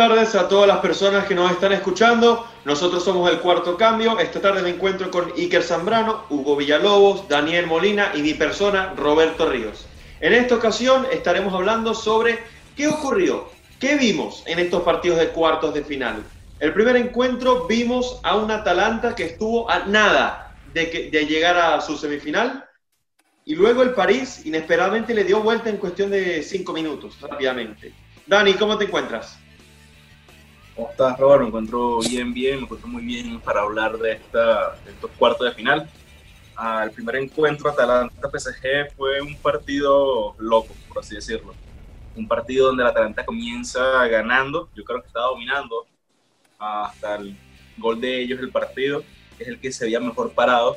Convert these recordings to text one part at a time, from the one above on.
tardes a todas las personas que nos están escuchando. Nosotros somos el cuarto cambio. Esta tarde me encuentro con Iker Zambrano, Hugo Villalobos, Daniel Molina y mi persona, Roberto Ríos. En esta ocasión estaremos hablando sobre qué ocurrió, qué vimos en estos partidos de cuartos de final. El primer encuentro vimos a un Atalanta que estuvo a nada de, de llegar a su semifinal y luego el París inesperadamente le dio vuelta en cuestión de cinco minutos, rápidamente. Dani, ¿cómo te encuentras? ¿Cómo estás, Robert? Me encuentro bien, bien, me encuentro muy bien para hablar de, esta, de estos cuartos de final. Ah, el primer encuentro Atalanta-PSG fue un partido loco, por así decirlo. Un partido donde la Atalanta comienza ganando, yo creo que está dominando hasta el gol de ellos el partido, es el que se veía mejor parado,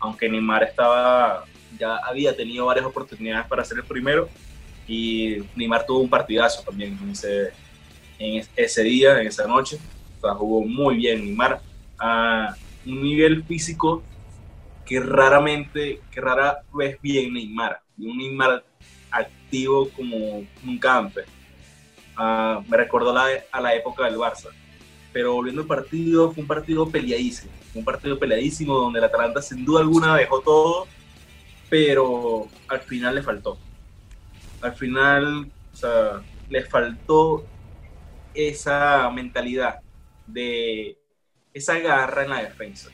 aunque Neymar estaba, ya había tenido varias oportunidades para ser el primero, y Neymar tuvo un partidazo también en ese, en ese día, en esa noche. Jugó muy bien Neymar a un nivel físico que raramente, que rara vez bien Neymar. Un Neymar activo como un campe. Uh, me recordó la, a la época del Barça. Pero volviendo al partido, fue un partido peleadísimo. Un partido peleadísimo donde el Atalanta sin duda alguna dejó todo, pero al final le faltó al final, o sea, les faltó esa mentalidad de esa garra en la defensa,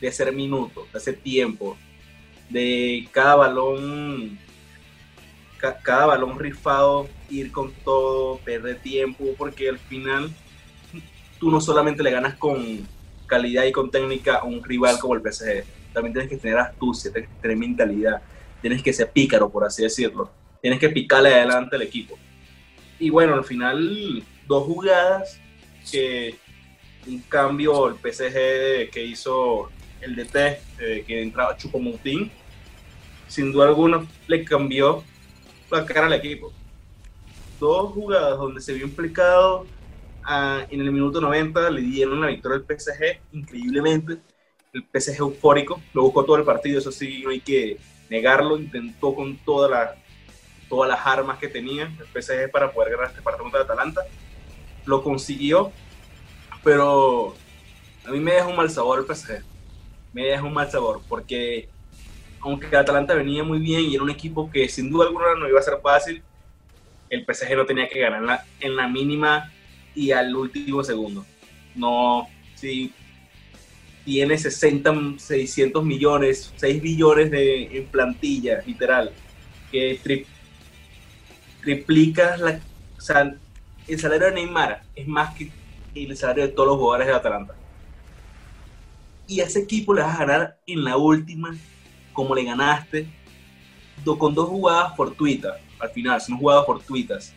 de hacer minutos, de hacer tiempo, de cada balón, cada balón rifado, ir con todo, perder tiempo, porque al final tú no solamente le ganas con calidad y con técnica a un rival como el PSG, también tienes que tener astucia, tienes que tener mentalidad, tienes que ser pícaro, por así decirlo tienes que picarle adelante al equipo. Y bueno, al final, dos jugadas que un cambio el PSG que hizo el DT, eh, que entraba Chupomutín, sin duda alguna le cambió la cara al equipo. Dos jugadas donde se vio implicado ah, en el minuto 90, le dieron la victoria al PSG increíblemente. El PSG eufórico, lo buscó todo el partido, eso sí, no hay que negarlo, intentó con toda la todas las armas que tenía el PSG para poder ganar este partido contra Atalanta. Lo consiguió, pero a mí me deja un mal sabor el PSG. Me deja un mal sabor porque aunque Atalanta venía muy bien y era un equipo que sin duda alguna no iba a ser fácil, el PSG no tenía que ganar en la, mínima y al último segundo. No, si tiene 60, 600 millones, 6 billones de, en plantilla, literal, que triplicas la, o el salario de Neymar es más que el salario de todos los jugadores de Atalanta. Y a ese equipo le vas a ganar en la última, como le ganaste, con dos jugadas fortuitas, al final, son jugadas fortuitas.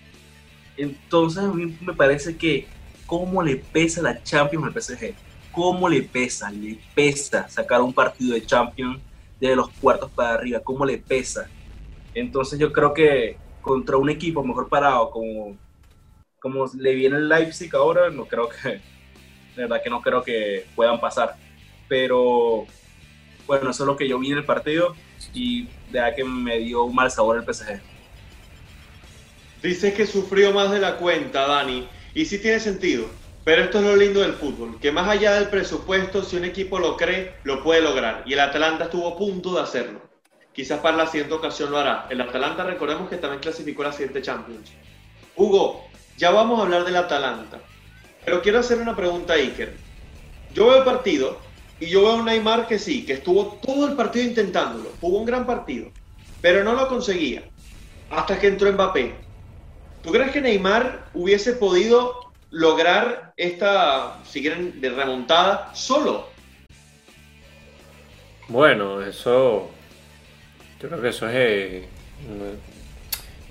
Entonces a mí me parece que cómo le pesa la Champions al PSG, cómo le pesa, le pesa sacar un partido de Champions de los cuartos para arriba, cómo le pesa. Entonces yo creo que contra un equipo mejor parado como, como le viene el Leipzig ahora, no creo que, de verdad que no creo que puedan pasar. Pero bueno, eso es lo que yo vi en el partido y de verdad que me dio un mal sabor el PSG. Dices que sufrió más de la cuenta, Dani, y sí tiene sentido. Pero esto es lo lindo del fútbol, que más allá del presupuesto, si un equipo lo cree, lo puede lograr. Y el Atalanta estuvo a punto de hacerlo. Quizás para la siguiente ocasión lo hará. El Atalanta, recordemos que también clasificó la siguiente Champions. Hugo, ya vamos a hablar del Atalanta. Pero quiero hacer una pregunta a Iker. Yo veo el partido y yo veo a Neymar que sí, que estuvo todo el partido intentándolo. Jugó un gran partido, pero no lo conseguía. Hasta que entró Mbappé. ¿Tú crees que Neymar hubiese podido lograr esta, si quieren, de remontada solo? Bueno, eso yo creo que eso es eh,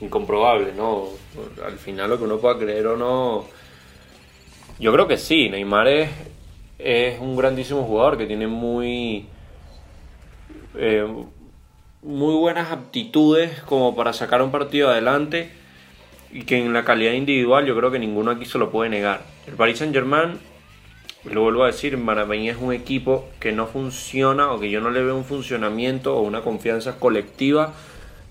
incomprobable, ¿no? Al final lo que uno pueda creer o no. Yo creo que sí, Neymar es, un grandísimo jugador que tiene muy. Eh, muy buenas aptitudes como para sacar un partido adelante y que en la calidad individual yo creo que ninguno aquí se lo puede negar. El Paris Saint Germain lo vuelvo a decir, para es un equipo que no funciona o que yo no le veo un funcionamiento o una confianza colectiva,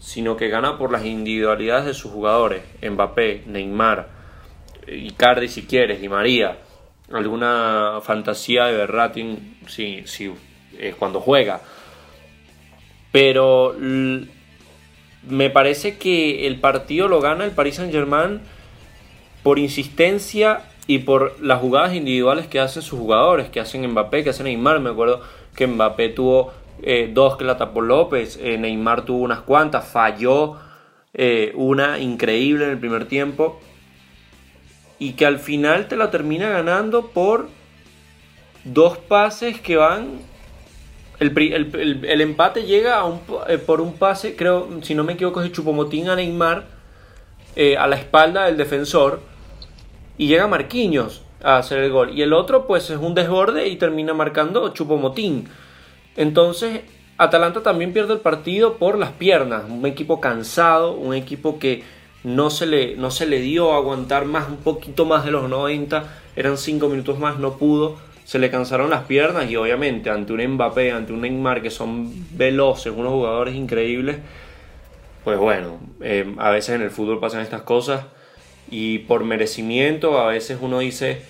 sino que gana por las individualidades de sus jugadores, Mbappé, Neymar, Icardi si quieres, Di María, alguna fantasía de Berratti si, si, cuando juega. Pero me parece que el partido lo gana el Paris Saint Germain por insistencia y por las jugadas individuales que hacen sus jugadores, que hacen Mbappé, que hacen Neymar. Me acuerdo que Mbappé tuvo eh, dos que la tapó López, eh, Neymar tuvo unas cuantas, falló eh, una increíble en el primer tiempo y que al final te la termina ganando por dos pases que van. El, empate llega a un, por un pase, creo, si no me equivoco, es Chupomotín a Neymar a la espalda del defensor y llega Marquinhos a hacer el gol. Y el otro, pues es un desborde y termina marcando Chupomotín. Entonces, Atalanta también pierde el partido por las piernas. Un equipo cansado, un equipo que no se le, no se le dio a aguantar más, un poquito más de los 90. Eran 5 minutos más, no pudo. Se le cansaron las piernas y obviamente ante un Mbappé, ante un Neymar que son veloces, unos jugadores increíbles, pues bueno, eh, a veces en el fútbol pasan estas cosas y por merecimiento a veces uno dice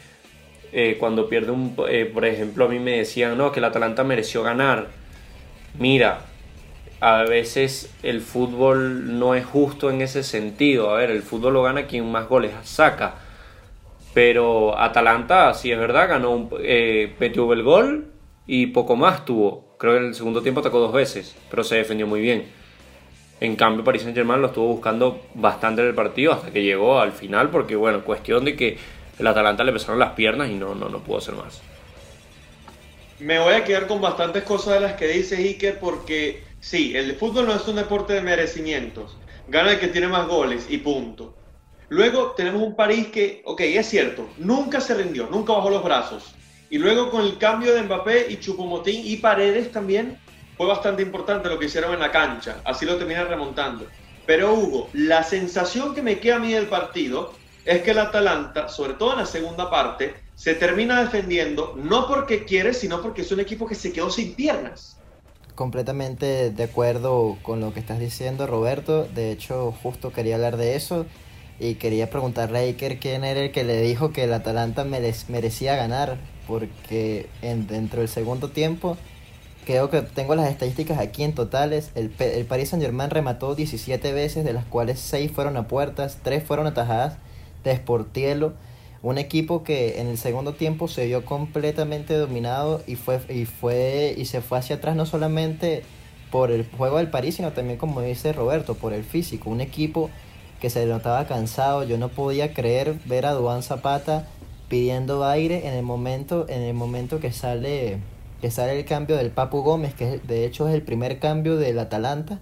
eh, cuando pierde un, eh, por ejemplo, a mí me decían, no, que el Atalanta mereció ganar. Mira, a veces el fútbol no es justo en ese sentido. A ver, el fútbol lo gana quien más goles saca. Pero Atalanta, sí es verdad, ganó un, eh, metió el gol y poco más tuvo. Creo que en el segundo tiempo atacó dos veces, pero se defendió muy bien. En cambio, Paris Saint Germain lo estuvo buscando bastante en el partido hasta que llegó al final, porque bueno, cuestión de que el Atalanta le pesaron las piernas y no, no, no pudo hacer más. Me voy a quedar con bastantes cosas de las que dice Iker porque sí, el fútbol no es un deporte de merecimientos. Gana el que tiene más goles y punto. Luego tenemos un París que, ok, es cierto, nunca se rindió, nunca bajó los brazos. Y luego con el cambio de Mbappé y Chupomotín y Paredes también, fue bastante importante lo que hicieron en la cancha. Así lo terminan remontando. Pero Hugo, la sensación que me queda a mí del partido es que el Atalanta, sobre todo en la segunda parte, se termina defendiendo no porque quiere, sino porque es un equipo que se quedó sin piernas. Completamente de acuerdo con lo que estás diciendo, Roberto. De hecho, justo quería hablar de eso y quería preguntarle a Iker quién era el que le dijo que el Atalanta merecía ganar, porque en, dentro del segundo tiempo, creo que tengo las estadísticas aquí en totales, el, el Paris Saint Germain remató 17 veces, de las cuales 6 fueron a puertas, 3 fueron atajadas de Sportielo, un equipo que en el segundo tiempo se vio completamente dominado y fue y fue y se fue hacia atrás no solamente por el juego del París, sino también como dice Roberto, por el físico, un equipo que se notaba cansado, yo no podía creer ver a Duan Zapata pidiendo aire en el momento en el momento que sale que sale el cambio del Papu Gómez, que de hecho es el primer cambio del Atalanta.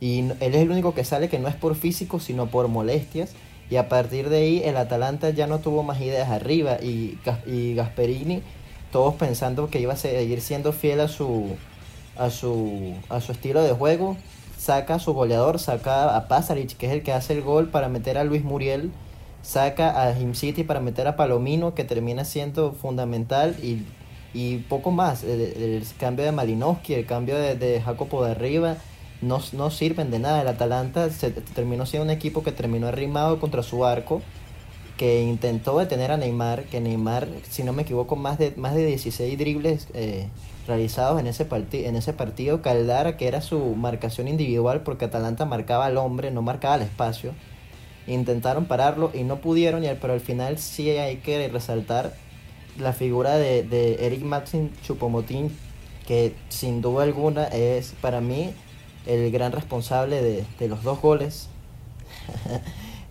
Y él es el único que sale que no es por físico, sino por molestias y a partir de ahí el Atalanta ya no tuvo más ideas arriba y, y Gasperini, todos pensando que iba a seguir siendo fiel a su, a su, a su estilo de juego, saca a su goleador, saca a Pasaric, que es el que hace el gol para meter a Luis Muriel, saca a Jim City para meter a Palomino, que termina siendo fundamental, y, y poco más. El, cambio de Malinowski, el cambio de, de Jacopo de arriba, no, no sirven de nada. El Atalanta se, terminó siendo un equipo que terminó arrimado contra su arco, que intentó detener a Neymar, que Neymar, si no me equivoco, más de, más de 16 dribles eh, realizados en ese, en ese partido. Caldara, que era su marcación individual, porque Atalanta marcaba al hombre, no marcaba el espacio. Intentaron pararlo y no pudieron, pero al final sí hay que resaltar la figura de, de Eric Maxim Chupomotín, que sin duda alguna es para mí el gran responsable de, los dos goles.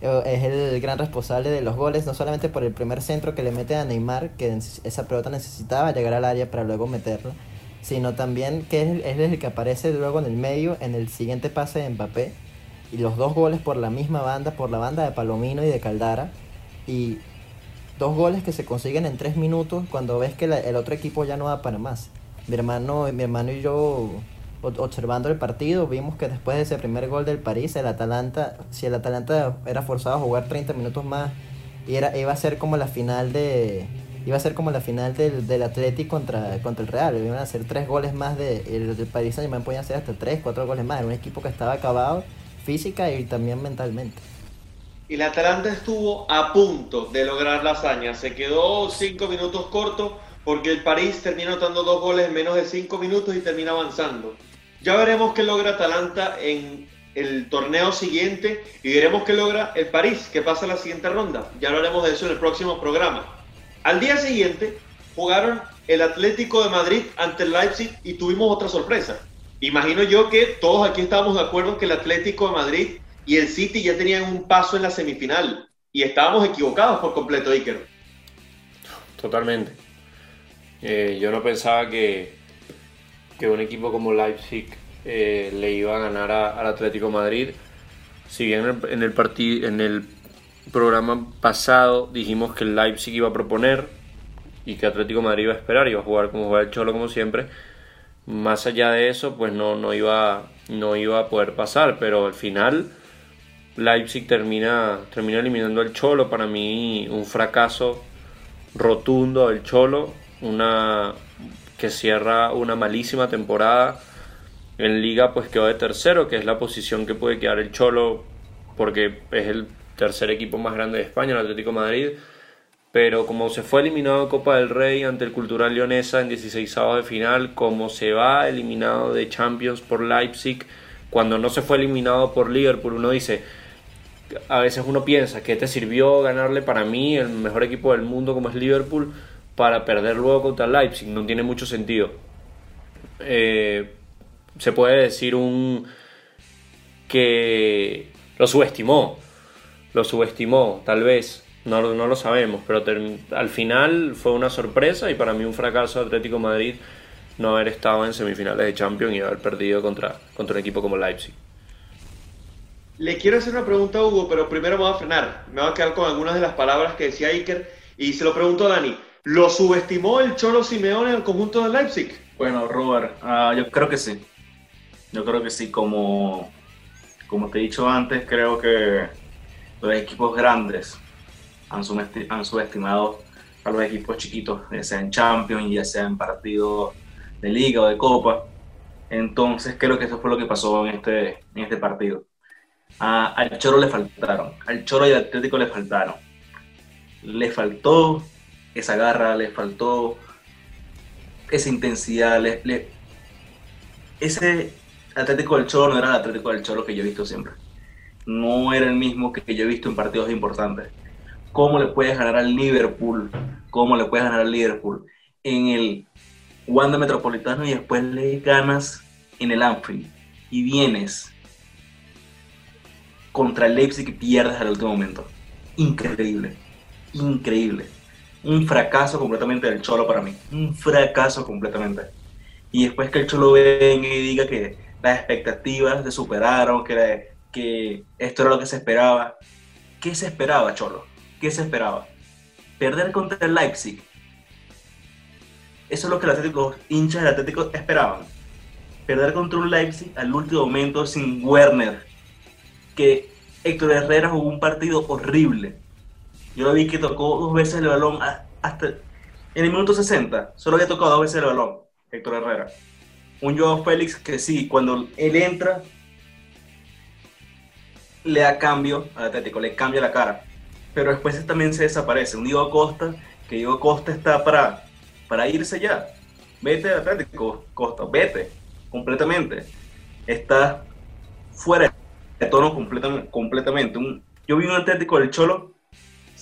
es el gran responsable de los goles, no solamente por el primer centro que le mete a Neymar, que esa pelota necesitaba llegar al área para luego meterla, sino también que es, el que aparece luego en el medio en el siguiente pase de Mbappé. Y los dos goles por la misma banda, por la banda de Palomino y de Caldara. Y dos goles que se consiguen en tres minutos cuando ves que el otro equipo ya no da para más. Mi hermano, mi hermano y yo observando el partido, vimos que después de ese primer gol del París, el Atalanta, si el Atalanta era forzado a jugar 30 minutos más, y era, iba a ser como la final de iba a ser como la final del, del Atlético contra, contra el Real, iban a ser tres goles más de el del París Saint Germain podían ser hasta tres, cuatro goles más, era un equipo que estaba acabado física y también mentalmente. el Atalanta estuvo a punto de lograr la hazaña. Se quedó cinco minutos corto porque el París termina anotando dos goles en menos de cinco minutos y termina avanzando. Ya veremos qué logra Atalanta en el torneo siguiente y veremos qué logra el París, que pasa la siguiente ronda. Ya hablaremos de eso en el próximo programa. Al día siguiente jugaron el Atlético de Madrid ante el Leipzig y tuvimos otra sorpresa. Imagino yo que todos aquí estábamos de acuerdo que el Atlético de Madrid y el City ya tenían un paso en la semifinal y estábamos equivocados por completo, Iker. Totalmente. Eh, yo no pensaba que, que un equipo como Leipzig eh, le iba a ganar al Atlético Madrid. Si bien en el, en, en el programa pasado dijimos que el Leipzig iba a proponer y que Atlético Madrid iba a esperar, iba a jugar como juega el Cholo como siempre. Más allá de eso, pues no, no, iba, no iba a poder pasar, pero al final Leipzig termina, termina eliminando al Cholo. Para mí, un fracaso rotundo del Cholo. Una que cierra una malísima temporada. En Liga, pues quedó de tercero, que es la posición que puede quedar el Cholo, porque es el tercer equipo más grande de España, el Atlético Madrid. Pero como se fue eliminado de Copa del Rey ante el Cultural Leonesa en 16 de final, como se va eliminado de Champions por Leipzig, cuando no se fue eliminado por Liverpool, uno dice, a veces uno piensa que te sirvió ganarle para mí el mejor equipo del mundo como es Liverpool para perder luego contra Leipzig. No tiene mucho sentido. Eh, se puede decir un que lo subestimó. Lo subestimó, tal vez. No, lo sabemos, pero al final fue una sorpresa y para mí un fracaso Atlético Madrid no haber estado en semifinales de Champions y haber perdido contra, contra un equipo como Leipzig. Le quiero hacer una pregunta a Hugo, pero primero me voy a frenar. Me voy a quedar con algunas de las palabras que decía Iker y se lo pregunto a Dani. ¿Lo subestimó el Cholo Simeone el conjunto de Leipzig? Bueno, Robert, ah, yo creo que sí. Yo creo que sí. Como, como te he dicho antes, creo que los equipos grandes han, subestimado a los equipos chiquitos, ya sea en Champions, ya sea en partidos de liga o de copa. Entonces creo que eso fue lo que pasó en este, en este partido al Choro le faltaron, al Choro y al Atlético le faltaron. Le faltó esa garra, le faltó esa intensidad, ese Atlético del Choro no era el Atlético del Choro que yo he visto siempre. No era el mismo que yo he visto en partidos importantes. ¿Cómo le puedes ganar al Liverpool? ¿Cómo le puedes ganar al Liverpool en el Wanda Metropolitano y después le ganas en el Anfield? Y vienes contra el Leipzig y pierdes al último momento. Increíble, increíble. Un fracaso completamente del Cholo para mí. Un fracaso completamente. Y después que el Cholo venga y diga que las expectativas se superaron, que, que esto era lo que se esperaba. ¿Qué se esperaba, Cholo? ¿Qué se esperaba? Perder contra el Leipzig. Eso es lo que los, los hinchas del Atlético esperaban. Perder contra un Leipzig al último momento sin Werner que Héctor Herrera jugó un partido horrible. Yo lo vi que tocó dos veces el balón hasta en el minuto 60. Solo había tocado dos veces el balón, Héctor Herrera. Un Joao Félix que sí, cuando él entra, le da cambio al Atlético, le cambia la cara. Pero después también se desaparece. Un Diego Costa, que Diego Costa está para, para irse ya. Vete al Atlético, Costa, vete completamente. Está fuera de tono completamente. completamente. Un, yo vi un Atlético del Cholo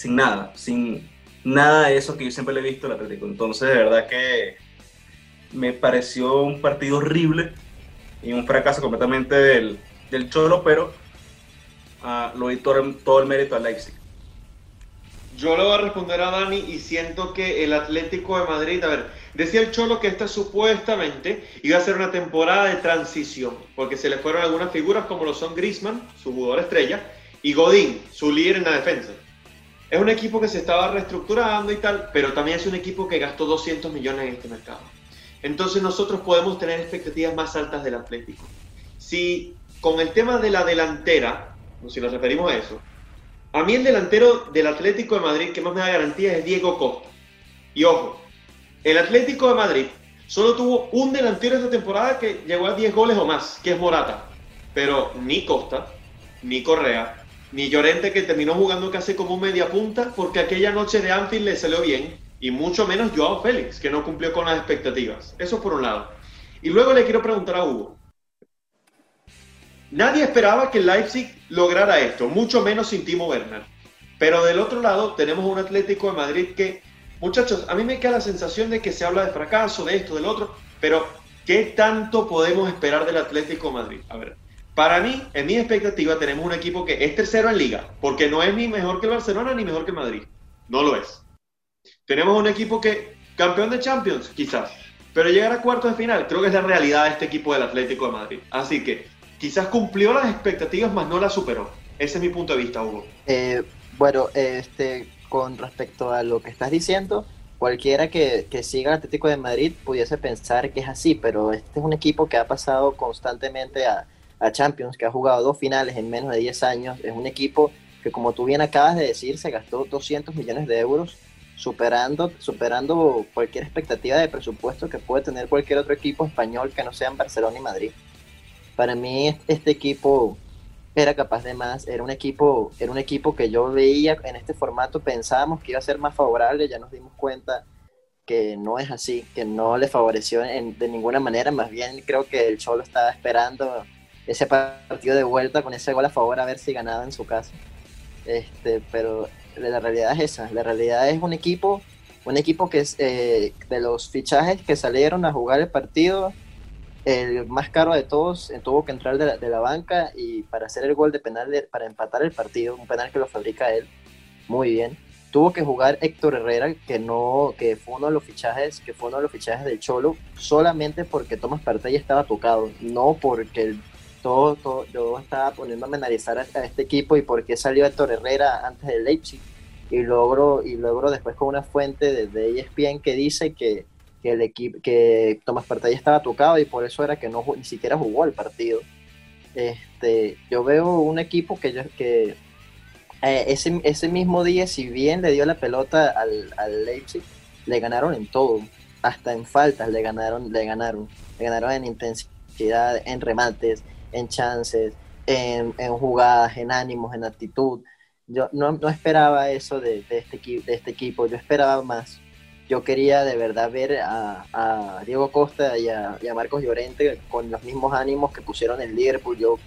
sin nada, sin nada de eso que yo siempre le he visto al Atlético. Entonces, de verdad que me pareció un partido horrible y un fracaso completamente del, del Cholo, pero uh, lo di todo, todo el mérito al Leipzig. Yo le voy a responder a Dani y siento que el Atlético de Madrid, a ver, decía el Cholo que esta supuestamente iba a ser una temporada de transición, porque se le fueron algunas figuras como lo son Grisman, su jugador estrella, y Godín, su líder en la defensa. Es un equipo que se estaba reestructurando y tal, pero también es un equipo que gastó 200 millones en este mercado. Entonces nosotros podemos tener expectativas más altas del Atlético. Si con el tema de la delantera, si nos referimos a eso, a mí el delantero del Atlético de Madrid que más me da garantía es Diego Costa. Y ojo, el Atlético de Madrid solo tuvo un delantero esta temporada que llegó a 10 goles o más, que es Morata. Pero ni Costa, ni Correa, ni Llorente que terminó jugando casi como un media punta porque aquella noche de Anfield le salió bien y mucho menos Joao Félix que no cumplió con las expectativas. Eso por un lado. Y luego le quiero preguntar a Hugo. Nadie esperaba que Leipzig lograra esto, mucho menos sin Timo Werner. Pero del otro lado tenemos un Atlético de Madrid que, muchachos, a mí me queda la sensación de que se habla de fracaso, de esto, del otro, pero ¿qué tanto podemos esperar del Atlético de Madrid? A ver, para mí, en mi expectativa, tenemos un equipo que es tercero en liga, porque no es ni mejor que el Barcelona ni mejor que el Madrid. No lo es. Tenemos un equipo que, campeón de Champions, quizás, pero llegar a cuartos de final, creo que es la realidad de este equipo del Atlético de Madrid. Así que quizás cumplió las expectativas, más no las superó. Ese es mi punto de vista, Hugo. Eh, bueno, este, con respecto a lo que estás diciendo, cualquiera que, que siga el Atlético de Madrid pudiese pensar que es así, pero este es un equipo que ha pasado constantemente a, a Champions, que ha jugado dos finales en menos de 10 años. Es un equipo que, como tú bien acabas de decir, se gastó 200 millones de euros superando, superando cualquier expectativa de presupuesto que puede tener cualquier otro equipo español que no sea en Barcelona y Madrid. Para mí este equipo era capaz de más, era un equipo, era un equipo que yo veía en este formato, pensábamos que iba a ser más favorable, ya nos dimos cuenta que no es así, que no le favoreció de ninguna manera, más bien creo que el Cholo estaba esperando ese partido de vuelta con ese gol a favor a ver si ganaba en su casa. Este, pero la realidad es esa, la realidad es un equipo, un equipo que es eh, de los fichajes que salieron a jugar el partido, el más caro de todos eh, tuvo que entrar de la, de la, banca y para hacer el gol de penal, para empatar el partido, un penal que lo fabrica él, muy bien. Tuvo que jugar Héctor Herrera, que no, que fue uno de los fichajes, que fue uno de los fichajes del Cholo, solamente porque Tomás Partey estaba tocado, no porque el todo, todo, yo estaba poniéndome a analizar a, este equipo y por qué salió Héctor Herrera antes de Leipzig. Y logro, y logro después con una fuente de, de ESPN que dice que, que el equipo, que Tomás Partey estaba tocado y por eso era que no ni siquiera jugó el partido. Este, yo veo un equipo que yo, que eh, ese, ese mismo día, si bien le dio la pelota al, al Leipzig, le ganaron en todo, hasta en faltas le ganaron, le ganaron, le ganaron en intensidad, en remates, en chances, en, en jugadas, en ánimos, en actitud. Yo no, no esperaba eso de, de, este, de este equipo, yo esperaba más. Yo quería de verdad ver a, a Diego Costa y a, y a, Marcos Llorente con los mismos ánimos que pusieron en Liverpool. Yo,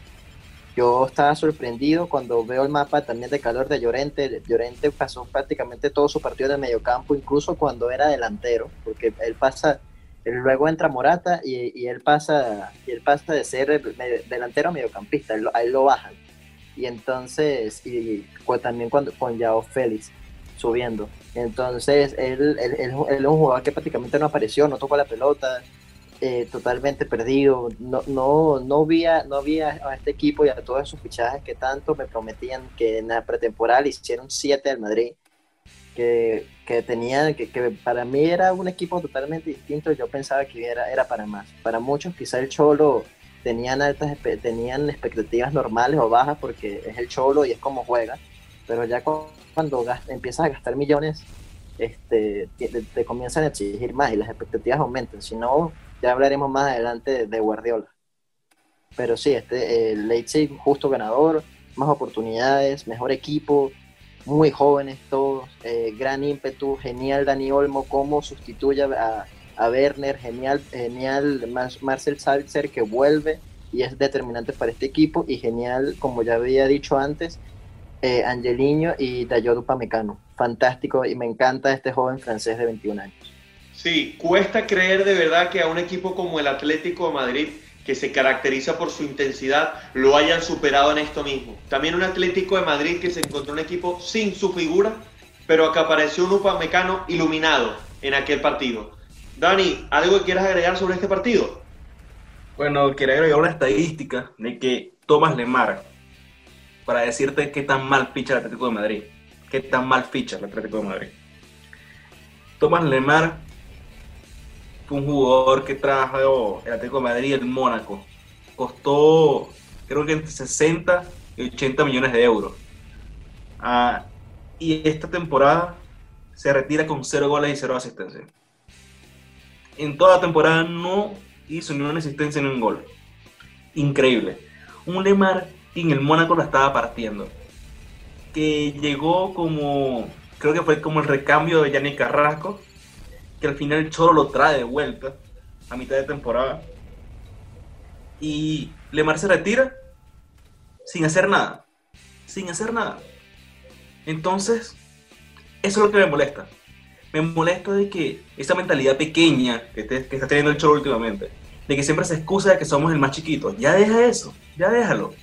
yo estaba sorprendido cuando veo el mapa también de calor de Llorente. Llorente pasó prácticamente todo su partido de mediocampo, incluso cuando era delantero, porque él pasa luego entra Morata y, él pasa y él pasa de ser delantero a mediocampista, él, a él lo bajan. Y entonces, y, también cuando con Yao Félix subiendo. Entonces, él, él, él, es un jugador que prácticamente no apareció, no tocó la pelota, eh, totalmente perdido. No, no, no, vi a, no vi a este equipo y a todos esos fichajes que tanto me prometían que en la pretemporada hicieron siete al Madrid que, que tenía, que, que, para mí era un equipo totalmente distinto, yo pensaba que era, era para más. Para muchos quizá el Cholo tenían altas tenían expectativas normales o bajas porque es el Cholo y es como juega, pero ya cuando empiezas a gastar millones, este, te, comienzan a exigir más y las expectativas aumentan. Si no, ya hablaremos más adelante de, Guardiola. Pero sí, este, el Leipzig justo ganador, más oportunidades, mejor equipo, muy jóvenes todos, eh, gran ímpetu, genial Dani Olmo como sustituye a, a Werner, genial, genial Marcel Salzer que vuelve y es determinante para este equipo y genial, como ya había dicho antes, eh, Angeliño y Dayot Upamecano. Fantástico y me encanta este joven francés de 21 años. Sí, cuesta creer de verdad que a un equipo como el Atlético de Madrid que se caracteriza por su intensidad, lo hayan superado en esto mismo. También un Atlético de Madrid que se encontró un equipo sin su figura, pero que apareció un Upamecano iluminado en aquel partido. Dani, ¿algo que quieras agregar sobre este partido? Bueno, quería agregar una estadística de que Tomás Lemar, para decirte qué tan mal ficha el Atlético de Madrid, qué tan mal ficha el Atlético de Madrid. Tomás Lemar un jugador que trajo el Atlético de Madrid y el Mónaco. Costó, creo que entre 60 y 80 millones de euros. Ah, y esta temporada se retira con 0 goles y 0 asistencias. En toda la temporada no hizo ni una asistencia ni un gol. Increíble. Un Lemar en el Mónaco la estaba partiendo. que llegó como, creo que fue como el recambio de Yannick Carrasco, que al final el Cholo lo trae de vuelta a mitad de temporada. Y Lemar se retira sin hacer nada. Sin hacer nada. Entonces, eso es lo que me molesta. Me molesta de que esa mentalidad pequeña que, que está teniendo el Cholo últimamente, de que siempre se excusa de que somos el más chiquito, ya deja eso, ya déjalo.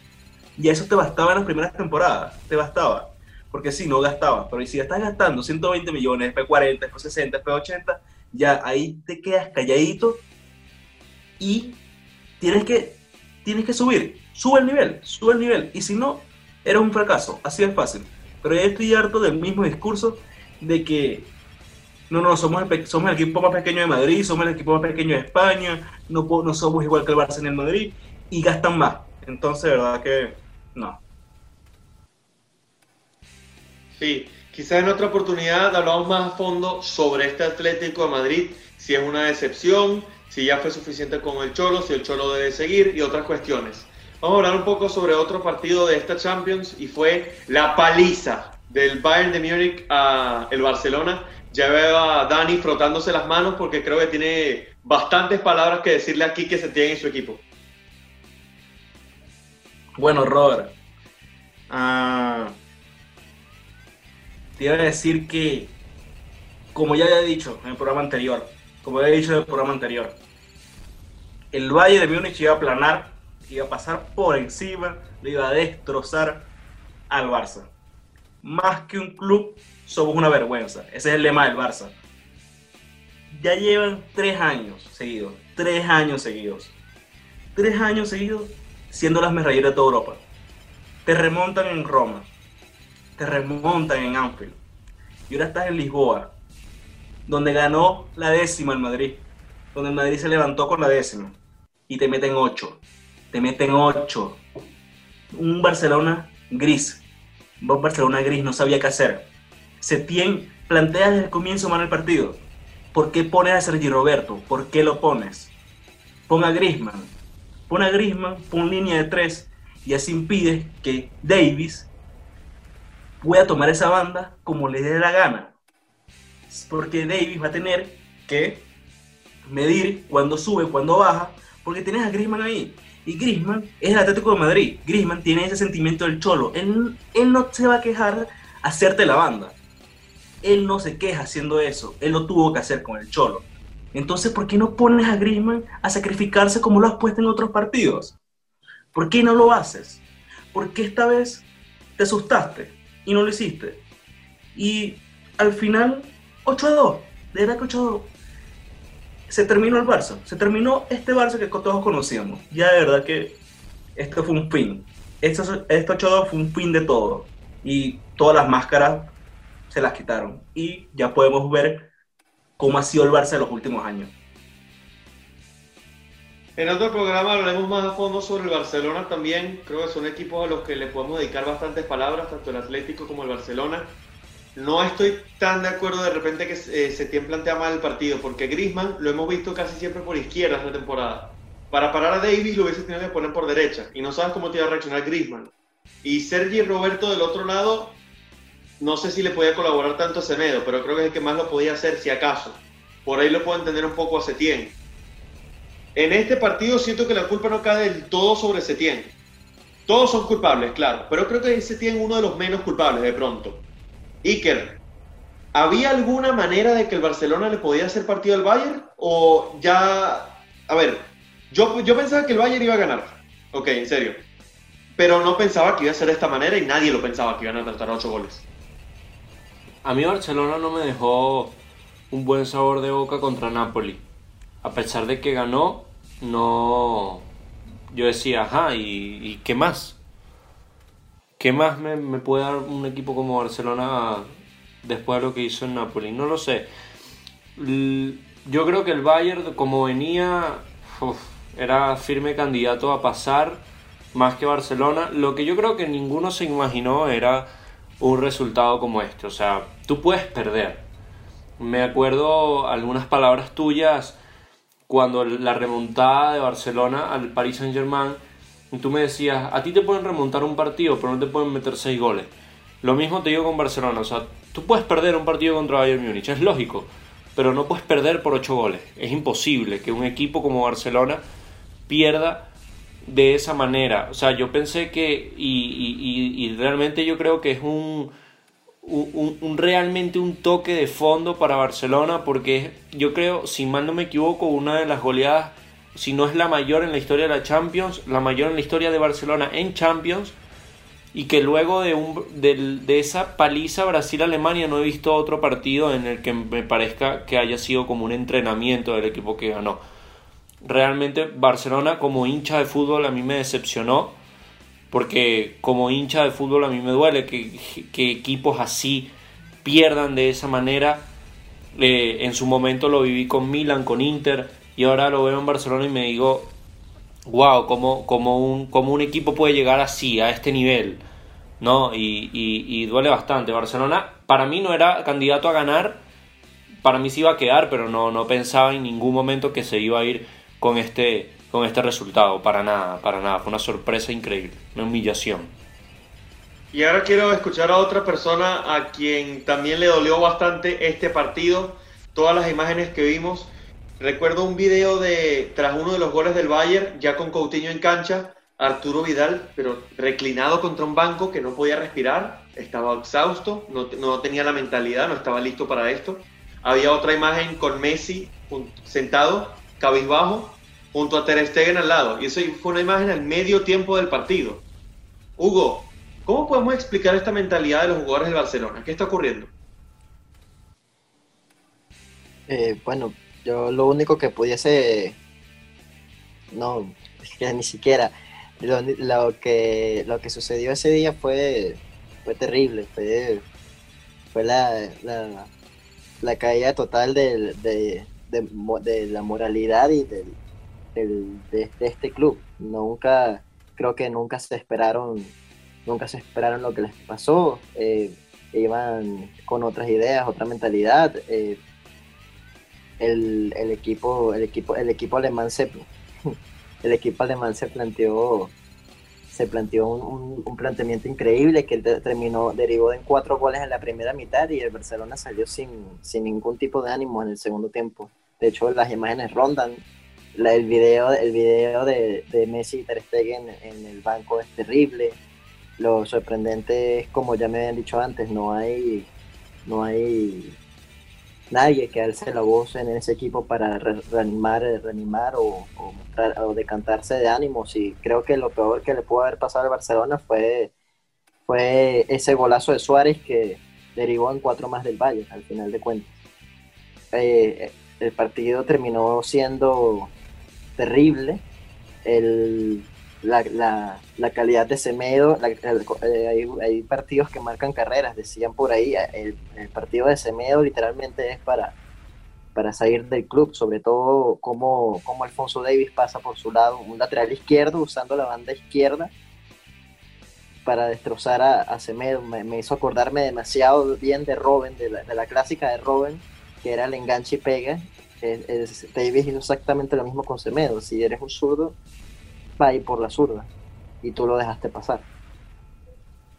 Y eso te bastaba en las primeras temporadas, te bastaba. Porque si no gastabas, pero si ya estás gastando 120 millones, después 40, después 60, después 80, ya ahí te quedas calladito y tienes que, tienes que subir. Sube el nivel, sube el nivel. Y si no, eres un fracaso. Así es fácil. Pero ya estoy harto del mismo discurso de que no, no, somos el, somos el equipo más pequeño de Madrid, somos el equipo más pequeño de España, no, no somos igual que el Barça en el Madrid y gastan más. Entonces, verdad que no. Sí, quizás en otra oportunidad hablamos más a fondo sobre este Atlético de Madrid, si es una decepción, si ya fue suficiente con el Cholo, si el Cholo debe seguir y otras cuestiones. Vamos a hablar un poco sobre otro partido de esta Champions y fue la paliza del Bayern de Múnich a el Barcelona. Ya veo a Dani frotándose las manos porque creo que tiene bastantes palabras que decirle aquí que se tiene en su equipo. Bueno, Robert, uh, te iba a decir que, como ya he dicho en el programa anterior, como he dicho en el programa anterior, el Valle de Múnich iba a planar, iba a pasar por encima, le iba a destrozar al Barça. Más que un club, somos una vergüenza. Ese es el lema del Barça. Ya llevan tres años seguidos, tres años seguidos, tres años seguidos siendo las mejores de toda Europa. Te remontan en Roma, te remontan en Anfield. Y ahora estás en Lisboa, donde ganó la décima el Madrid, donde el Madrid se levantó con la décima. Y te meten ocho, te meten ocho. Un Barcelona gris, un Barcelona gris no sabía qué hacer. Setién plantea desde el comienzo mal el partido. ¿Por qué pones a Sergi Roberto? ¿Por qué lo pones? Pon a Griezmann, pon a Griezmann, pon línea de tres y así impide que Davis pueda tomar esa banda como le dé la gana. Porque Davis va a tener que medir cuándo sube, cuándo baja, porque tienes a Griezmann ahí. Y Griezmann es el Atlético de Madrid. Griezmann tiene ese sentimiento del cholo. Él, él no se va a quejar hacerte la banda. Él no se queja haciendo eso. Él lo tuvo que hacer con el cholo. Entonces, ¿por qué no pones a Griezmann a sacrificarse como lo has puesto en otros partidos? ¿Por qué no lo haces? ¿Por qué esta vez te asustaste y no lo hiciste? Y al final, 8 a 2. De verdad que 8 a 2. Se terminó el Barça. Se terminó este Barça que todos conocíamos. Ya de verdad que esto fue un fin. Esto, este 8 a 2 fue un fin de todo. Y todas las máscaras se las quitaron. Y ya podemos ver cómo ha sido el Barça en los últimos años. En otro programa hablaremos más a fondo sobre el Barcelona también. Creo que son equipos a los que le podemos dedicar bastantes palabras, tanto el Atlético como el Barcelona. No estoy tan de acuerdo de repente que eh, se tiene plantea mal el partido, porque Grisman lo hemos visto casi siempre por izquierda esta temporada. Para parar a Davis lo hubiese tenido que poner por derecha, y no sabes cómo te iba a reaccionar Grisman. Y Sergi Roberto del otro lado no sé si le podía colaborar tanto a Semedo, pero creo que es el que más lo podía hacer, si acaso. Por ahí lo puedo entender un poco a Setién. En este partido siento que la culpa no cae del todo sobre Setién. Todos son culpables, claro, pero creo que Setién es uno de los menos culpables de pronto. Iker, ¿había alguna manera de que el Barcelona le podía hacer partido al Bayern? O ya... A ver, yo, yo pensaba que el Bayern iba a ganar. Ok, en serio. Pero no pensaba que iba a ser de esta manera y nadie lo pensaba que iban a tratar 8 goles. A mí Barcelona no me dejó un buen sabor de boca contra Napoli. A pesar de que ganó, no... Yo decía, ajá, ¿y, qué más? ¿Qué más me, puede dar un equipo como Barcelona después de lo que hizo en Napoli? No lo sé. Yo creo que el Bayern, como venía, era firme candidato a pasar más que Barcelona. Lo que yo creo que ninguno se imaginó era un resultado como este. O sea, tú puedes perder. Me acuerdo algunas palabras tuyas cuando la remontada de Barcelona al Paris Saint Germain, tú me decías, a ti te pueden remontar un partido, pero no te pueden meter seis goles. Lo mismo te digo con Barcelona, o sea, tú puedes perder un partido contra Bayern Múnich, es lógico, pero no puedes perder por 8 goles. Es imposible que un equipo como Barcelona pierda de esa manera. O sea, yo pensé que, y, realmente yo creo que es un, un, realmente un toque de fondo para Barcelona, porque yo creo, si mal no me equivoco, una de las goleadas, si no es la mayor en la historia de la Champions, la mayor en la historia de Barcelona en Champions, y que luego de, un, de, esa paliza Brasil-Alemania no he visto otro partido en el que me parezca que haya sido como un entrenamiento del equipo que ganó. Realmente Barcelona como hincha de fútbol a mí me decepcionó porque como hincha de fútbol a mí me duele que, equipos así pierdan de esa manera. Eh, en su momento lo viví con Milan, con Inter y ahora lo veo en Barcelona y me digo, wow, como, como, un, como un equipo puede llegar así, a este nivel, ¿no? Y, y, duele bastante. Barcelona, para mí no era candidato a ganar, para mí se iba a quedar, pero no, no pensaba en ningún momento que se iba a ir con este, con este resultado, para nada, para nada. Fue una sorpresa increíble, una humillación. Y ahora quiero escuchar a otra persona a quien también le dolió bastante este partido, todas las imágenes que vimos Recuerdo un video de tras uno de los goles del Bayern, ya con Coutinho en cancha, Arturo Vidal, pero reclinado contra un banco que no podía respirar, estaba exhausto, no, tenía la mentalidad, no estaba listo para esto. Había otra imagen con Messi sentado, cabizbajo, junto a Ter Stegen al lado. Y eso fue una imagen al medio tiempo del partido. Hugo, ¿cómo podemos explicar esta mentalidad de los jugadores del Barcelona? ¿Qué está ocurriendo? Eh, bueno, yo lo único que pudiese, no, ni siquiera, lo, que, lo que sucedió ese día fue, fue terrible, fue, fue la, la, caída total de, de, la moralidad y del, de, este club. Nunca, creo que nunca se esperaron, nunca se esperaron lo que les pasó. Eh, iban con otras ideas, otra mentalidad. Eh, el, el, equipo, el equipo, el equipo alemán se el equipo alemán se planteó se planteó un, un, planteamiento increíble que terminó, derivó en cuatro goles en la primera mitad y el Barcelona salió sin, sin ningún tipo de ánimo en el segundo tiempo. De hecho, las imágenes rondan. El video, el video de, Messi y Ter Stegen en el banco es terrible. Lo sorprendente es, como ya me habían dicho antes, no hay, no hay nadie que alce la voz en ese equipo para reanimar, reanimar o, o, decantarse de ánimos. Y creo que lo peor que le pudo haber pasado al Barcelona fue, fue ese golazo de Suárez que derivó en cuatro más del Valle, al final de cuentas. Eh, el partido terminó siendo terrible. El, la, la, la, calidad de Semedo, eh, hay, partidos que marcan carreras, decían por ahí, el, el, partido de Semedo literalmente es para, para salir del club, sobre todo como, como Alfonso Davis pasa por su lado, un lateral izquierdo usando la banda izquierda para destrozar a, a Semedo, me, hizo acordarme demasiado bien de Robin, de la, de la clásica de Robin, que era el enganche y pega, Davis hizo exactamente lo mismo con Semedo, si eres un zurdo, va a por la zurda y tú lo dejaste pasar.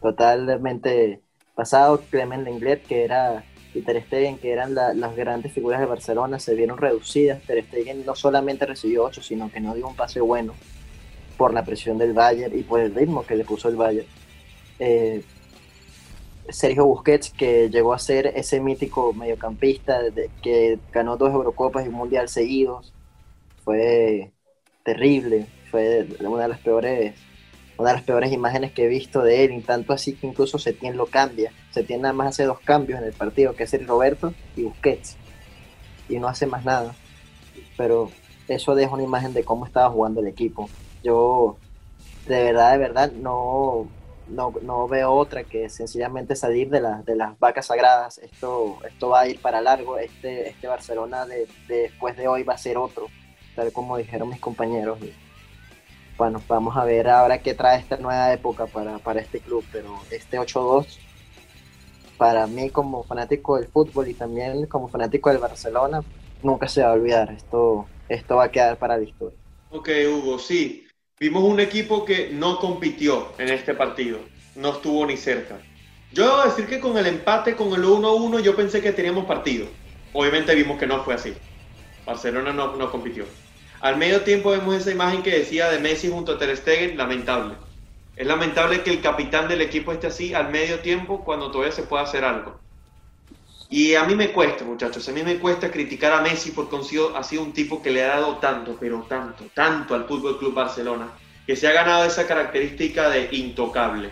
Totalmente pasado, Clement Lenglet, que era, y Ter Stegen, que eran las grandes figuras de Barcelona, se vieron reducidas. Ter Stegen no solamente recibió 8, sino que no dio un pase bueno por la presión del Bayern y por el ritmo que le puso el Bayern. Eh, Sergio Busquets, que llegó a ser ese mítico mediocampista que ganó dos Eurocopas y un Mundial seguidos, fue terrible fue una de las peores una de las peores imágenes que he visto de él, y tanto así que incluso Setién lo cambia. Setién nada más hace dos cambios en el partido, que es el Roberto y Busquets, y no hace más nada. Pero eso deja una imagen de cómo estaba jugando el equipo. Yo, de verdad, de verdad, no, no, veo otra que sencillamente salir de, de las vacas sagradas. Esto, esto va a ir para largo. Este, este Barcelona de, después de hoy va a ser otro, tal como dijeron mis compañeros bueno, vamos a ver ahora qué trae esta nueva época para, para este club, pero este 8-2, para mí como fanático del fútbol y también como fanático del Barcelona, nunca se va a olvidar, esto, esto va a quedar para la historia. Ok, Hugo, sí, vimos un equipo que no compitió en este partido, no estuvo ni cerca. Yo debo decir que con el empate, con el 1-1, yo pensé que teníamos partido. Obviamente vimos que no fue así. Barcelona no, no compitió. Al medio tiempo vemos esa imagen que decía de Messi junto a Ter Stegen, lamentable. Es lamentable que el capitán del equipo esté así al medio tiempo cuando todavía se puede hacer algo. Y a mí me cuesta, muchachos, a mí me cuesta criticar a Messi porque ha sido, ha sido un tipo que le ha dado tanto, pero tanto, tanto al Fútbol Club Barcelona, que se ha ganado esa característica de intocable.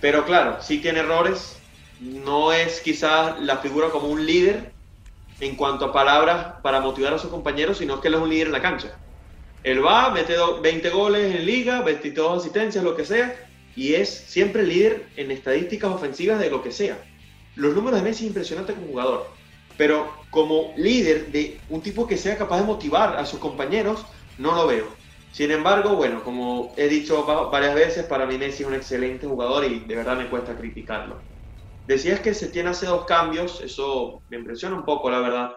Pero claro, sí tiene errores, no es quizás la figura como un líder en cuanto a palabras para motivar a sus compañeros, sino que él es un líder en la cancha. Él va, mete 20 goles en liga, 22 asistencias, lo que sea, y es siempre líder en estadísticas ofensivas de lo que sea los números de Messi impresionantes como jugador, pero como líder de un tipo que sea capaz de motivar a sus compañeros, no lo veo. Sin embargo, bueno, como he dicho varias veces, para mí Messi es un excelente jugador y de verdad me cuesta criticarlo. Decías que se tiene hace dos cambios, eso me impresiona un poco, la verdad,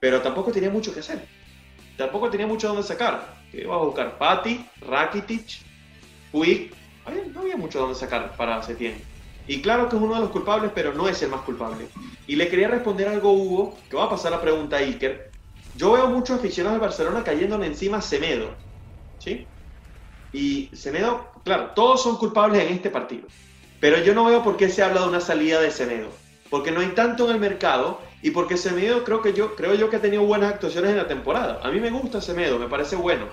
pero tampoco tenía mucho que hacer. Tampoco tenía mucho donde sacar. Que iba a buscar Patti, Rakitic, Puig. No había mucho donde sacar para Setién. Y claro que es uno de los culpables, pero no es el más culpable. Y le quería responder algo, Hugo, que va a pasar la pregunta a Iker. Yo veo muchos aficionados de Barcelona cayéndole encima a Semedo. ¿Sí? Y Semedo, claro, todos son culpables en este partido. Pero yo no veo por qué se habla de una salida de Semedo. Porque no hay tanto en el mercado y porque Semedo creo, que yo, creo yo que ha tenido buenas actuaciones en la temporada. A mí me gusta Semedo, me parece bueno.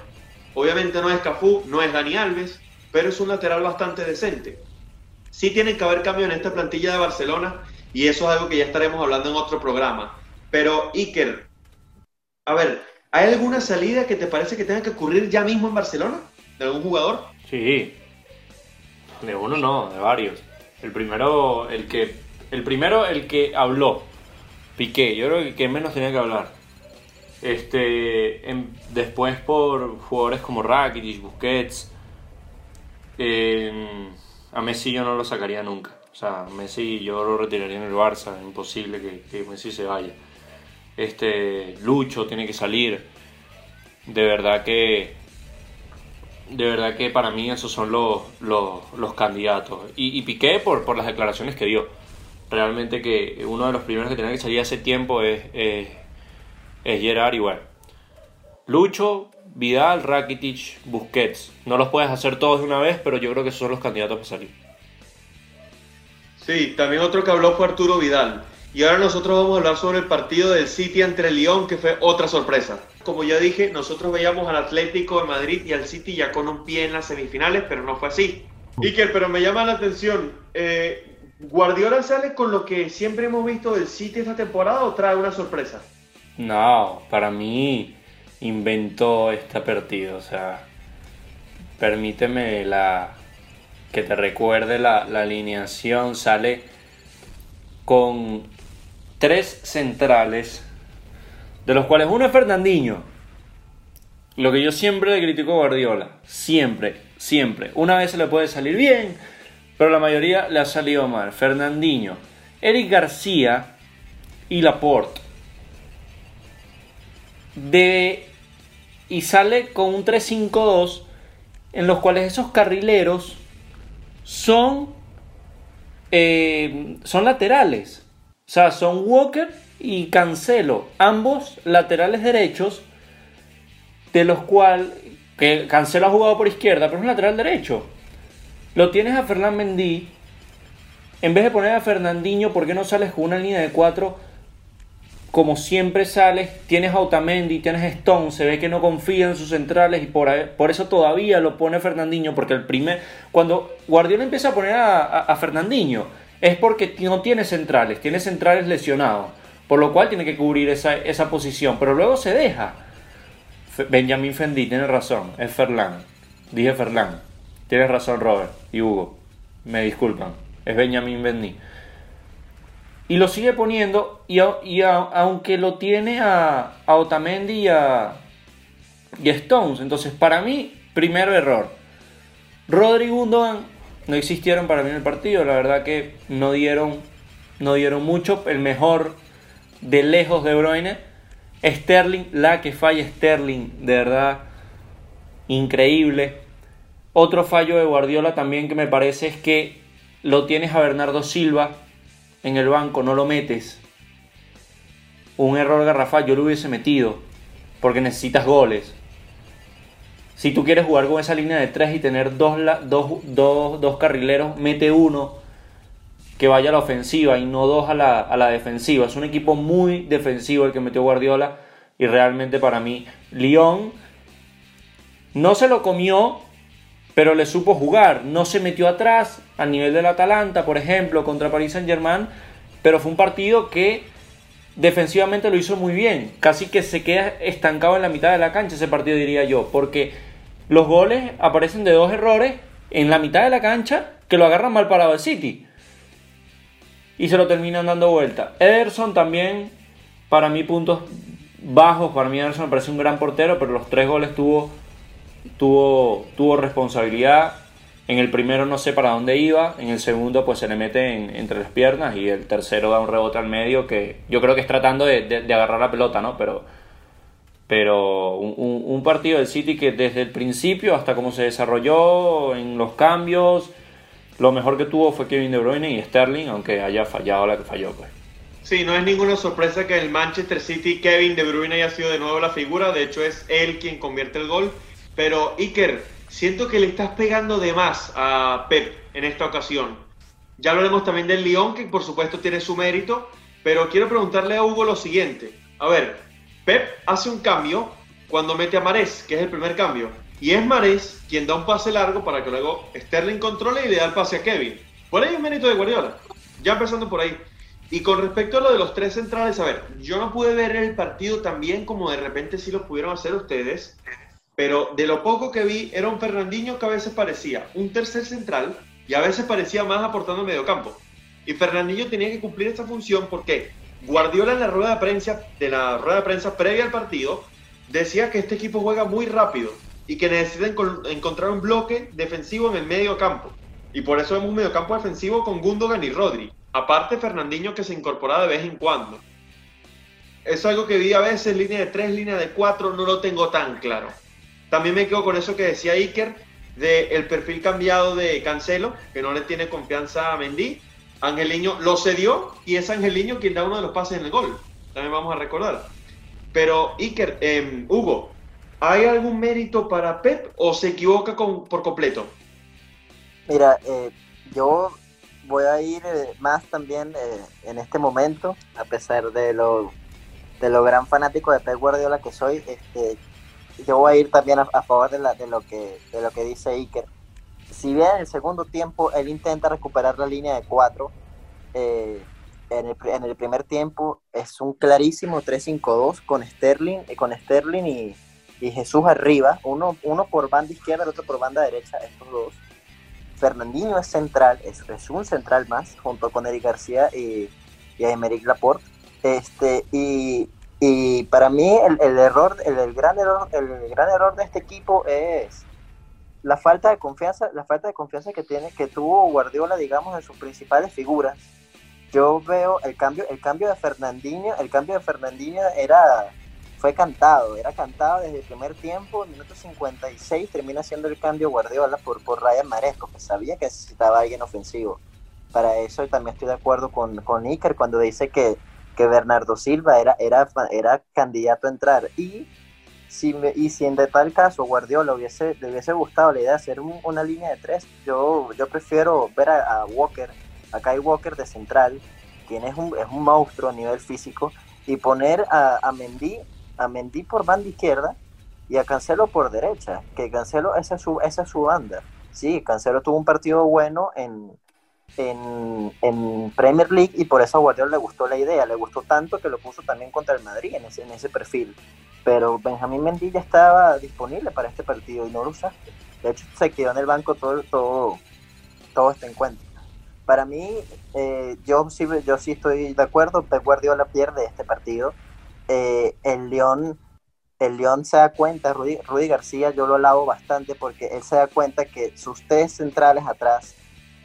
Obviamente no es Cafú, no es Dani Alves, pero es un lateral bastante decente sí tienen que haber cambios en esta plantilla de Barcelona y eso es algo que ya estaremos hablando en otro programa. Pero Iker, a ver, ¿hay alguna salida que te parece que tenga que ocurrir ya mismo en Barcelona? ¿De algún jugador? Sí. De uno no, de varios. El primero, el que, el primero, el que habló, Piqué. Yo creo que menos tenía que hablar. Este, después por jugadores como Rakitic, Busquets. Eh, a Messi yo no lo sacaría nunca. O sea, Messi yo lo retiraría en el Barça, es imposible que, Messi se vaya. Este, Lucho tiene que salir. De verdad que de verdad que para mí esos son los, los, candidatos. Y, Piqué por, por las declaraciones que dio. Realmente que uno de los primeros que tenía que salir hace tiempo es, es, es Gerard y bueno. Lucho, Vidal, Rakitic, Busquets. No los puedes hacer todos de una vez, pero yo creo que son los candidatos para salir. Sí, también otro que habló fue Arturo Vidal. Y ahora nosotros vamos a hablar sobre el partido del City entre el Lyon, que fue otra sorpresa. Como ya dije, nosotros veíamos al Atlético de Madrid y al City ya con un pie en las semifinales, pero no fue así. Iker, pero me llama la atención. Eh, ¿Guardiola sale con lo que siempre hemos visto del City esta temporada o trae una sorpresa? No, para mí inventó esta partida. O sea, permíteme la que te recuerde la, alineación. Sale con tres centrales, de los cuales uno es Fernandinho. Lo que yo siempre le critico a Guardiola, siempre, siempre. Una vez se le puede salir bien, pero la mayoría le ha salido mal. Fernandinho, Eric García y Laporte de y sale con un 3-5-2 en los cuales esos carrileros son eh, son laterales. O sea son Walker y Cancelo ambos laterales derechos de los cuales que Cancelo ha jugado por izquierda pero es un lateral derecho. Lo tienes a Fernand Mendy. En vez de poner a Fernandinho ¿por qué no sales con una línea de 4 como siempre sales, tienes a Otamendi, tienes a Stone, se ve que no confía en sus centrales y por, por eso todavía lo pone Fernandinho, porque el primer, cuando Guardiola empieza a poner a, Fernandinho, es porque no tiene centrales, tiene centrales lesionados, por lo cual tiene que cubrir esa, esa posición, pero luego se deja. Benjamin Fendi tiene razón, es Ferland, dije Ferland, tienes razón Robert y Hugo, me disculpan, es Benjamin Fendi y lo sigue poniendo y, aunque lo tiene a, Otamendi y a, y Stones. Entonces, para mí, primer error. Rodri Gundogan no existieron para mí en el partido. La verdad que no dieron, no dieron mucho. El mejor de lejos de Bruyne. Sterling, la que falla Sterling, de verdad, increíble. Otro fallo de Guardiola también que me parece es que lo tienes a Bernardo Silva en el banco, no lo metes. Un error garrafal, yo lo hubiese metido, porque necesitas goles. Si tú quieres jugar con esa línea de tres y tener dos, dos, dos, dos carrileros, mete uno que vaya a la ofensiva y no dos a la, a la defensiva. Es un equipo muy defensivo el que metió Guardiola y realmente para mí Lyon no se lo comió, pero le supo jugar. No se metió atrás a nivel del Atalanta, por ejemplo, contra Paris Saint Germain, pero fue un partido que defensivamente lo hizo muy bien. Casi que se queda estancado en la mitad de la cancha ese partido, diría yo, porque los goles aparecen de dos errores en la mitad de la cancha que lo agarran mal parado el City. Y se lo terminan dando vuelta. Ederson también, para mí, puntos bajos. Para mí, Ederson parece un gran portero, pero los tres goles tuvo, tuvo, tuvo responsabilidad. En el primero no sé para dónde iba, en el segundo pues se le mete entre las piernas y el tercero da un rebote al medio que yo creo que es tratando de, de agarrar la pelota, ¿no? Pero pero un, partido del City que desde el principio hasta cómo se desarrolló en los cambios, lo mejor que tuvo fue Kevin De Bruyne y Sterling, aunque haya fallado la que falló. Pues. Sí, no es ninguna sorpresa que el Manchester City Kevin De Bruyne haya sido de nuevo la figura, de hecho es él quien convierte el gol, pero Iker, siento que le estás pegando de más a Pep en esta ocasión. Ya hablaremos también del Lyon, que por supuesto tiene su mérito, pero quiero preguntarle a Hugo lo siguiente. A ver, Pep hace un cambio cuando mete a Marés, que es el primer cambio. Y es Marés quien da un pase largo para que luego Sterling controle y le da el pase a Kevin. Por ahí un mérito de Guardiola. Ya empezando por ahí. Y con respecto a lo de los tres centrales, a ver, yo no pude ver el partido tan bien como de repente sí lo pudieron hacer ustedes, pero de lo poco que vi era un Fernandinho que a veces parecía un tercer central y a veces parecía más aportando en medio campo. Y Fernandinho tenía que cumplir esta función porque Guardiola en la rueda de prensa, de la rueda de prensa previa al partido decía que este equipo juega muy rápido y que necesita encontrar un bloque defensivo en el medio campo. Y por eso vemos un medio campo defensivo con Gundogan y Rodri. Aparte Fernandinho que se incorpora de vez en cuando. Es algo que vi a veces, línea de 3, línea de 4, no lo tengo tan claro. También me quedo con eso que decía Iker, de el perfil cambiado de Cancelo, que no le tiene confianza a Mendy, Angeliño lo cedió y es Angeliño quien da uno de los pases en el gol. También vamos a recordar. Pero Iker, eh, Hugo, ¿hay algún mérito para Pep o se equivoca con, por completo? Mira, eh, yo voy a ir eh, más también eh, en este momento, a pesar de lo, de lo gran fanático de Pep Guardiola que soy, este, yo voy a ir también a, favor de, la, de, lo que, de lo que dice Iker si bien en el segundo tiempo él intenta recuperar la línea de cuatro, eh, en, el, primer tiempo es un clarísimo 3-5-2 con Sterling, eh, con Sterling y, Jesús arriba, uno, uno por banda izquierda, el otro por banda derecha, estos dos. Fernandinho es central, es, un central más, junto con Eric García y, y Emerick Laporte. Este, y, para mí el, el error, el, gran error, el gran error de este equipo es la falta de confianza, la falta de confianza que tiene, que tuvo Guardiola, digamos, en sus principales figuras. Yo veo el cambio, el cambio de Fernandinho, el cambio de Fernandinho era, fue cantado, era cantado desde el primer tiempo, minuto 56 termina siendo el cambio Guardiola por, por Ryan Maresco, que sabía que necesitaba alguien ofensivo. Para eso también estoy de acuerdo con, con Iker cuando dice que, que Bernardo Silva era, era, era candidato a entrar. Y si y si en de tal caso Guardiola hubiese, le hubiese gustado la idea de hacer una línea de tres, yo, yo prefiero ver a, Walker, a Kai Walker de central, quien es un, es un monstruo a nivel físico, y poner a, a Mendy, a Mendy por banda izquierda y a Cancelo por derecha, que Cancelo esa es su, esa es su banda. Sí, Cancelo tuvo un partido bueno en, en, en, Premier League y por eso a Guardiola le gustó la idea, le gustó tanto que lo puso también contra el Madrid en ese, en ese perfil pero Benjamín Mendy ya estaba disponible para este partido y no lo usaste. De hecho, se quedó en el banco todo, todo, todo este encuentro. Para mí, eh, yo, sí, yo sí estoy de acuerdo, Pep Guardiola pierde este partido. Eh, el León el León se da cuenta, Rudy, Rudy, García, yo lo alabo bastante porque él se da cuenta que sus tres centrales atrás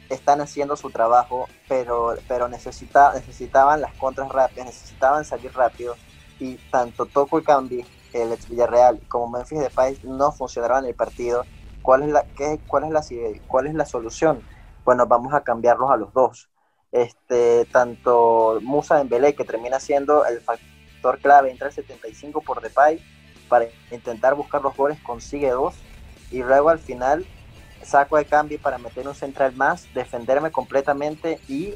están haciendo su trabajo, pero, pero necesita, necesitaban las contras rápidas, necesitaban salir rápido y tanto Toco y Cambi, el ex Villarreal, como Memphis Depay no funcionaron en el partido, ¿cuál es la, qué, cuál es la, cuál es la solución? bueno, vamos a cambiarlos a los dos. Este, tanto Musa Dembélé, que termina siendo el factor clave, entra el 75 por Depay para intentar buscar los goles, consigue dos, y luego al final saco de cambio para meter un central más, defenderme completamente y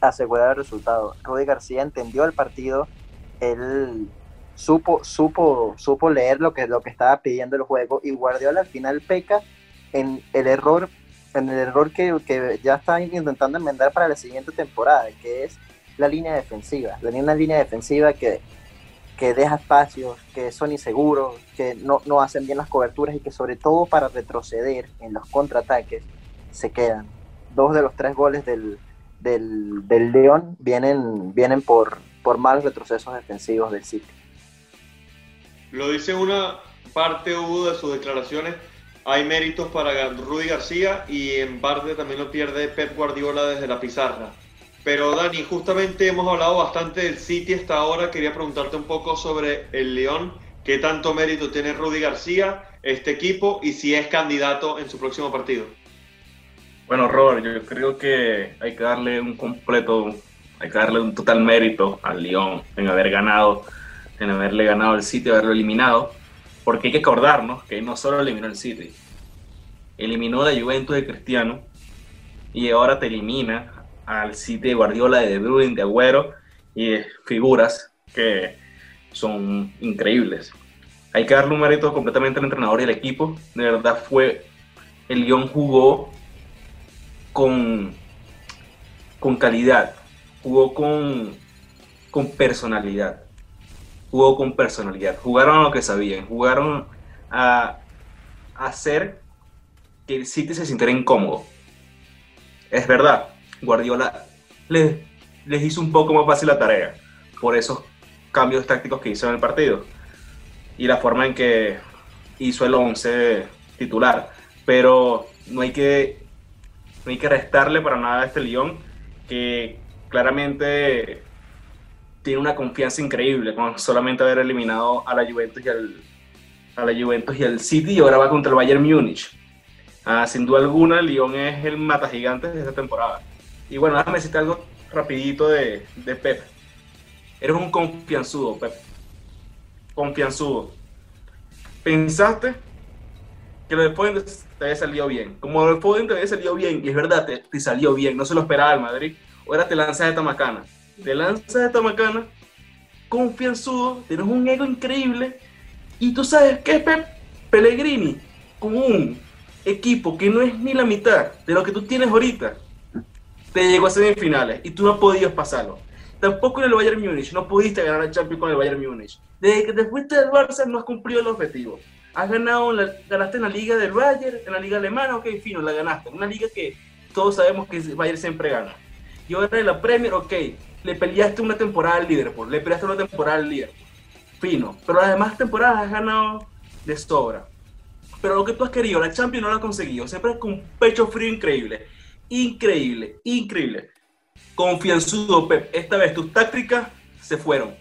asegurar el resultado. Rudy García entendió el partido, él supo, supo, supo leer lo que, lo que estaba pidiendo el juego y Guardiola al final peca en el error, en el error que, que ya está intentando enmendar para la siguiente temporada, que es la línea defensiva. La una línea defensiva que, que deja espacios, que son inseguros, que no, no hacen bien las coberturas y que sobre todo para retroceder en los contraataques se quedan. Dos de los tres goles del, del, del León vienen, vienen por, por malos retrocesos defensivos del City. Lo dice una parte de sus declaraciones. Hay méritos para Rudy García y en parte también lo pierde Pep Guardiola desde la pizarra. Pero Dani, justamente hemos hablado bastante del City hasta ahora. Quería preguntarte un poco sobre el León. ¿Qué tanto mérito tiene Rudy García, este equipo, y si es candidato en su próximo partido? Bueno, Robert, yo creo que hay que darle un completo, hay que darle un total mérito al León en haber ganado en haberle ganado al City, haberlo eliminado, porque hay que acordarnos que no solo eliminó el City, eliminó la Juventus de Cristiano y ahora te elimina al City de Guardiola, de De Bruyne, de Agüero y figuras que son increíbles. Hay que darle un mérito completamente al entrenador y al equipo. De verdad fue, el Lyon jugó con, con calidad, jugó con, con personalidad jugó con personalidad, jugaron a lo que sabían, jugaron a, hacer que el City se sintiera incómodo. Es verdad, Guardiola les, les hizo un poco más fácil la tarea por esos cambios tácticos que hizo en el partido y la forma en que hizo el 11 titular. Pero no hay que, no hay que restarle para nada a este Lyon que claramente tiene una confianza increíble con solamente haber eliminado a la Juventus y al, a la Juventus y al City y ahora va contra el Bayern Múnich. Ah, sin duda alguna, Lyon es el mata gigantes de esta temporada. Y bueno, déjame decirte algo rapidito de, de Pep. Eres un confianzudo, Pep. Confianzudo. Pensaste que lo de Foden te había salido bien. Como lo de Foden te había salido bien, y es verdad, te, te salió bien, no se lo esperaba el Madrid. Ahora te lanzas de Tamacana te lanzas de esta macana, confianzudo, tienes un ego increíble, y tú sabes que Pep Pellegrini, con un equipo que no es ni la mitad de lo que tú tienes ahorita, te llegó a semifinales y tú no podías pasarlo. Tampoco en el Bayern Múnich, no pudiste ganar el Champions con el Bayern Múnich. Desde que te fuiste del Barça no has cumplido el objetivo. Has ganado, la, ganaste en la liga del Bayern, en la liga alemana, ok, fino, la ganaste. Una liga que todos sabemos que el Bayern siempre gana. Y ahora en la Premier, ok, le peleaste una temporada al Liverpool, le peleaste una temporada al Liverpool. Fino. Pero las demás temporadas has ganado de sobra. Pero lo que tú has querido, la Champions no lo has conseguido. Siempre con un pecho frío increíble. Increíble, increíble. Confianzudo, Pep. Esta vez tus tácticas se fueron.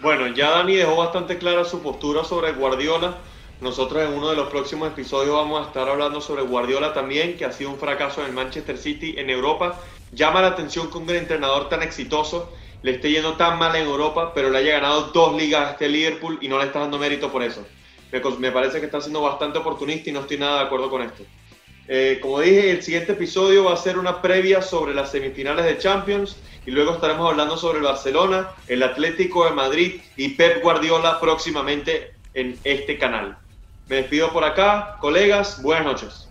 Bueno, ya Dani dejó bastante clara su postura sobre Guardiola. Nosotros en uno de los próximos episodios vamos a estar hablando sobre Guardiola también, que ha sido un fracaso en Manchester City en Europa llama la atención que un entrenador tan exitoso le esté yendo tan mal en Europa, pero le haya ganado dos ligas a este Liverpool y no le está dando mérito por eso. Me, parece que está siendo bastante oportunista y no estoy nada de acuerdo con esto. Eh, como dije, el siguiente episodio va a ser una previa sobre las semifinales de Champions y luego estaremos hablando sobre el Barcelona, el Atlético de Madrid y Pep Guardiola próximamente en este canal. Me despido por acá, colegas, buenas noches.